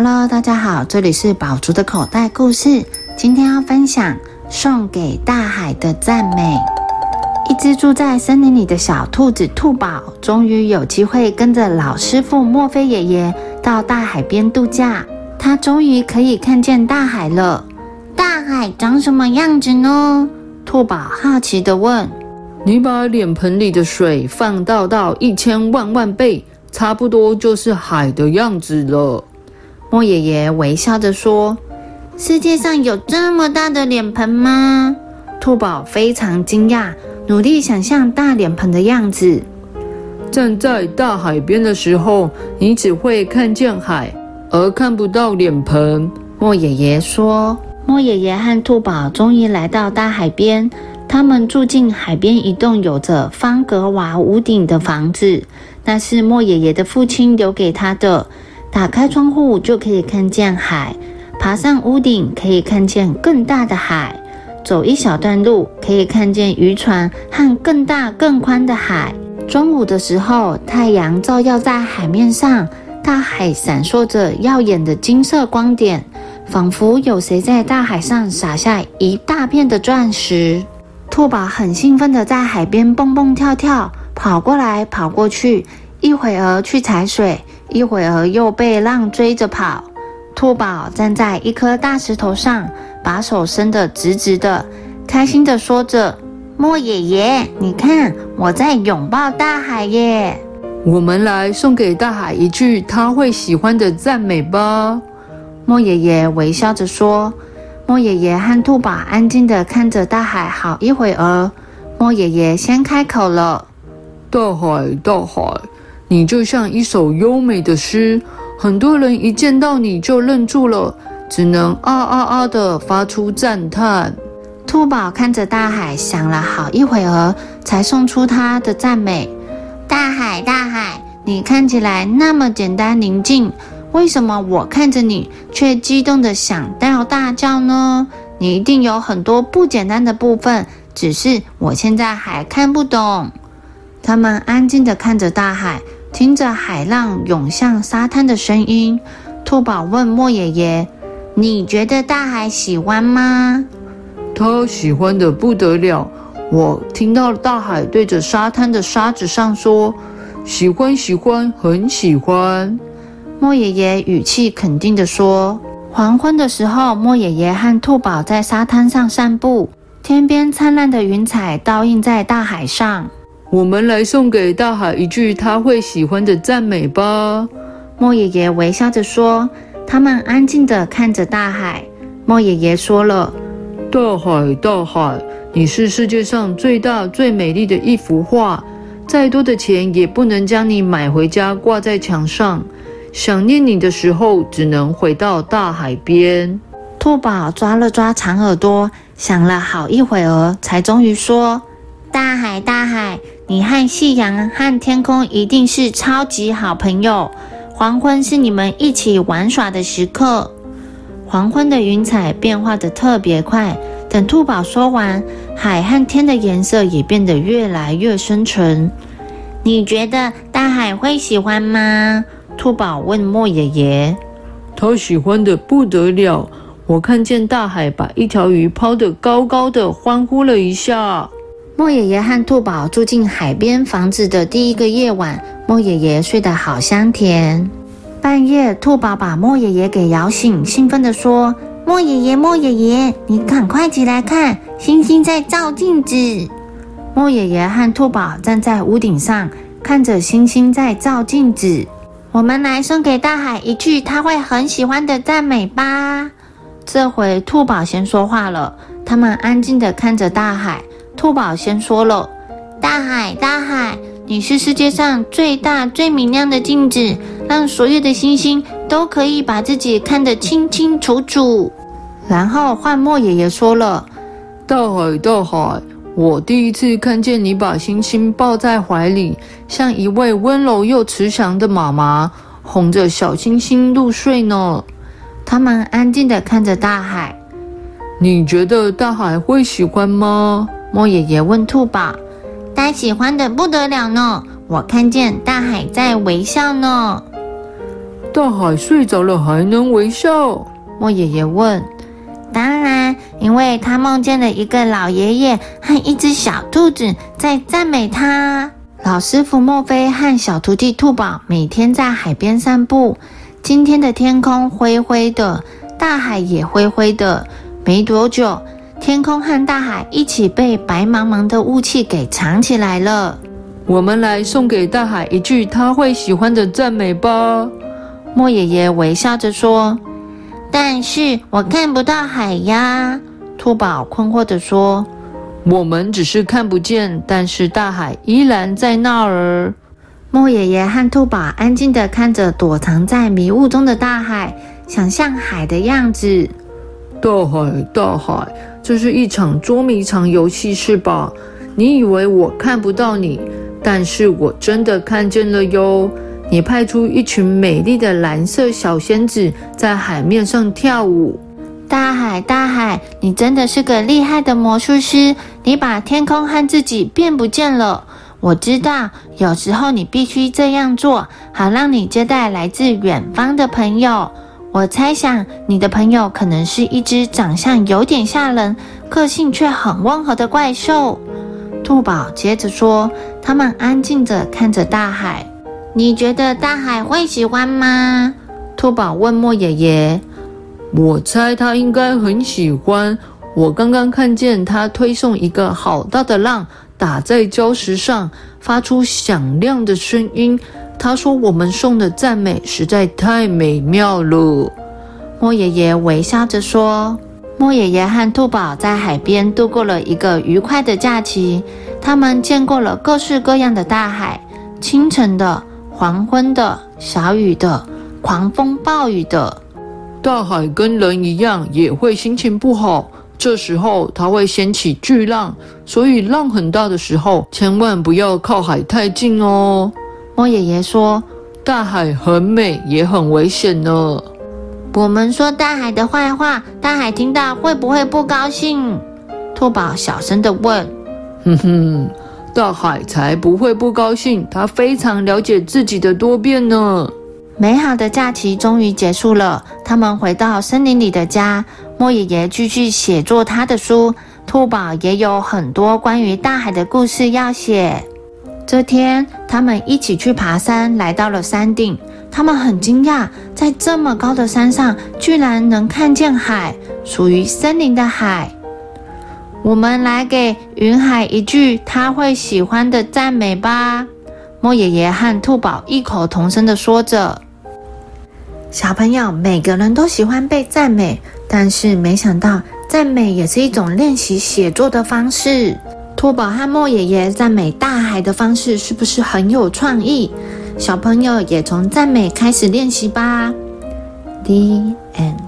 Hello，大家好，这里是宝竹的口袋故事。今天要分享送给大海的赞美。一只住在森林里的小兔子兔宝，终于有机会跟着老师傅墨菲爷爷到大海边度假。它终于可以看见大海了。大海长什么样子呢？兔宝好奇地问。你把脸盆里的水放大到一千万万倍，差不多就是海的样子了。莫爷爷微笑着说：“世界上有这么大的脸盆吗？”兔宝非常惊讶，努力想象大脸盆的样子。站在大海边的时候，你只会看见海，而看不到脸盆。莫爷爷说：“莫爷爷和兔宝终于来到大海边，他们住进海边一栋有着方格瓦屋顶的房子，那是莫爷爷的父亲留给他的。”打开窗户就可以看见海，爬上屋顶可以看见更大的海，走一小段路可以看见渔船和更大更宽的海。中午的时候，太阳照耀在海面上，大海闪烁着耀眼的金色光点，仿佛有谁在大海上撒下一大片的钻石。兔宝很兴奋地在海边蹦蹦跳跳，跑过来跑过去，一会儿去踩水。一会儿又被浪追着跑，兔宝站在一颗大石头上，把手伸得直直的，开心地说着：“莫爷爷，你看我在拥抱大海耶！”我们来送给大海一句他会喜欢的赞美吧。”莫爷爷微笑着说。莫爷爷和兔宝安静地看着大海好一会儿，莫爷爷先开口了：“大海，大海。”你就像一首优美的诗，很多人一见到你就愣住了，只能啊啊啊的发出赞叹。兔宝看着大海，想了好一会儿，才送出他的赞美：“大海，大海，你看起来那么简单宁静，为什么我看着你却激动的想要大叫呢？你一定有很多不简单的部分，只是我现在还看不懂。”他们安静的看着大海。听着海浪涌向沙滩的声音，兔宝问莫爷爷：“你觉得大海喜欢吗？”他喜欢的不得了。我听到大海对着沙滩的沙子上说：“喜欢，喜欢，很喜欢。”莫爷爷语气肯定地说。黄昏的时候，莫爷爷和兔宝在沙滩上散步，天边灿烂的云彩倒映在大海上。我们来送给大海一句他会喜欢的赞美吧。莫爷爷微笑着说。他们安静地看着大海。莫爷爷说了：“大海，大海，你是世界上最大最美丽的一幅画，再多的钱也不能将你买回家挂在墙上。想念你的时候，只能回到大海边。”兔宝抓了抓长耳朵，想了好一会儿，才终于说：“大海，大海。”你和夕阳和天空一定是超级好朋友。黄昏是你们一起玩耍的时刻。黄昏的云彩变化的特别快。等兔宝说完，海和天的颜色也变得越来越深沉。你觉得大海会喜欢吗？兔宝问莫爷爷。他喜欢的不得了。我看见大海把一条鱼抛得高高的，欢呼了一下。莫爷爷和兔宝住进海边房子的第一个夜晚，莫爷爷睡得好香甜。半夜，兔宝把莫爷爷给摇醒，兴奋地说：“莫爷爷，莫爷爷，你赶快起来看，星星在照镜子。”莫爷爷和兔宝站在屋顶上，看着星星在照镜子。我们来送给大海一句他会很喜欢的赞美吧。这回兔宝先说话了，他们安静地看着大海。兔宝先说了：“大海，大海，你是世界上最大最明亮的镜子，让所有的星星都可以把自己看得清清楚楚。”然后幻墨爷爷说了：“大海，大海，我第一次看见你把星星抱在怀里，像一位温柔又慈祥的妈妈，哄着小星星入睡呢。”他们安静地看着大海。你觉得大海会喜欢吗？莫爷爷问兔宝：“他喜欢的不得了呢，我看见大海在微笑呢。”大海睡着了还能微笑？莫爷爷问。当然，因为他梦见了一个老爷爷和一只小兔子在赞美他。老师傅莫非和小徒弟兔宝每天在海边散步。今天的天空灰灰的，大海也灰灰的。没多久，天空和大海一起被白茫茫的雾气给藏起来了。我们来送给大海一句他会喜欢的赞美吧。莫爷爷微笑着说。但是我看不到海呀，兔宝困惑地说：“我们只是看不见，但是大海依然在那儿。”莫爷爷和兔宝安静地看着躲藏在迷雾中的大海，想象海的样子。大海，大海，这是一场捉迷藏游戏，是吧？你以为我看不到你，但是我真的看见了哟。你派出一群美丽的蓝色小仙子在海面上跳舞。大海，大海，你真的是个厉害的魔术师！你把天空和自己变不见了。我知道，有时候你必须这样做，好让你接待来自远方的朋友。我猜想，你的朋友可能是一只长相有点吓人、个性却很温和的怪兽。兔宝接着说：“他们安静着看着大海。”你觉得大海会喜欢吗？兔宝问莫爷爷。我猜他应该很喜欢。我刚刚看见他推送一个好大的浪打在礁石上，发出响亮的声音。他说：“我们送的赞美实在太美妙了。”莫爷爷微笑着说。莫爷爷和兔宝在海边度过了一个愉快的假期。他们见过了各式各样的大海，清晨的。黄昏的小雨的狂风暴雨的，大海跟人一样也会心情不好，这时候它会掀起巨浪，所以浪很大的时候，千万不要靠海太近哦。莫爷爷说，大海很美，也很危险呢。我们说大海的坏话，大海听到会不会不高兴？兔宝小声的问。哼哼。大海才不会不高兴，他非常了解自己的多变呢。美好的假期终于结束了，他们回到森林里的家。莫爷爷继续写作他的书，兔宝也有很多关于大海的故事要写。这天，他们一起去爬山，来到了山顶。他们很惊讶，在这么高的山上，居然能看见海，属于森林的海。我们来给云海一句他会喜欢的赞美吧。莫爷爷和兔宝异口同声地说着：“小朋友，每个人都喜欢被赞美，但是没想到赞美也是一种练习写作的方式。”托宝和莫爷爷赞美大海的方式是不是很有创意？小朋友也从赞美开始练习吧。The end.